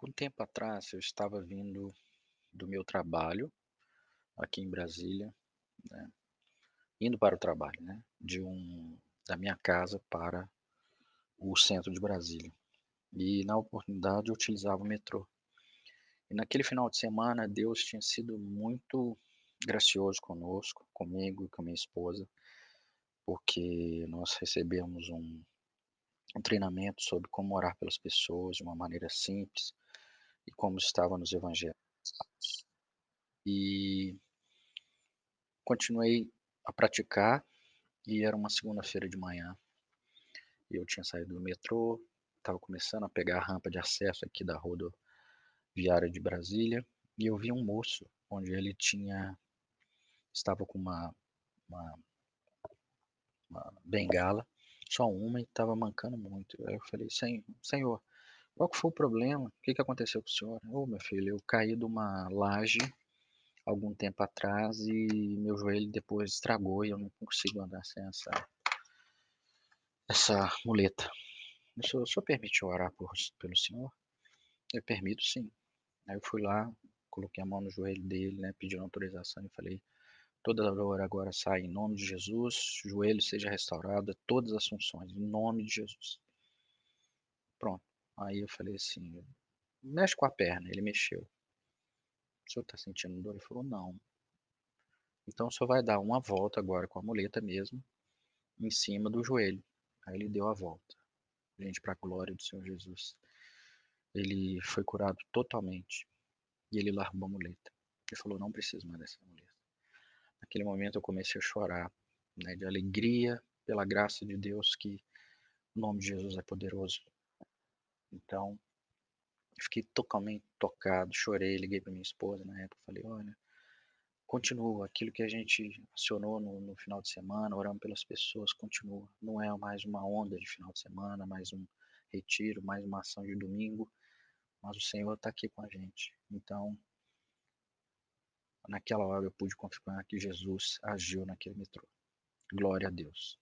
Algum tempo atrás, eu estava vindo do meu trabalho, aqui em Brasília, né, indo para o trabalho, né, de um da minha casa para o centro de Brasília. E na oportunidade eu utilizava o metrô. E naquele final de semana, Deus tinha sido muito gracioso conosco, comigo e com minha esposa, porque nós recebemos um um treinamento sobre como orar pelas pessoas de uma maneira simples e como estava nos evangelhos. E continuei a praticar e era uma segunda-feira de manhã. Eu tinha saído do metrô, estava começando a pegar a rampa de acesso aqui da rodoviária de Brasília e eu vi um moço onde ele tinha estava com uma, uma, uma bengala, só uma e estava mancando muito. Aí eu falei, Senhor, qual que foi o problema? O que, que aconteceu com o senhor? Ô, oh, meu filho, eu caí de uma laje algum tempo atrás e meu joelho depois estragou e eu não consigo andar sem essa, essa muleta. O senhor, o senhor permite orar por, pelo senhor? Eu permito sim. Aí eu fui lá, coloquei a mão no joelho dele, né, pedindo autorização e falei, toda dor agora sai em nome de Jesus, joelho seja restaurado, todas as funções, em nome de Jesus. Pronto. Aí eu falei assim, mexe com a perna. Ele mexeu. O senhor está sentindo dor? Ele falou, não. Então o senhor vai dar uma volta agora com a muleta mesmo, em cima do joelho. Aí ele deu a volta. Gente, para a glória do Senhor Jesus. Ele foi curado totalmente. E ele largou a muleta. Ele falou, não preciso mais dessa muleta. Naquele momento eu comecei a chorar, né, de alegria pela graça de Deus que o nome de Jesus é poderoso então, fiquei totalmente tocado, chorei, liguei para minha esposa na época, falei, olha, continua, aquilo que a gente acionou no, no, final de semana, orando pelas pessoas, continua. Não é mais uma onda de final de semana, mais um retiro, mais uma ação de domingo, mas o Senhor está aqui com a gente. Então, naquela hora eu pude confirmar que Jesus agiu naquele metrô. Glória a Deus.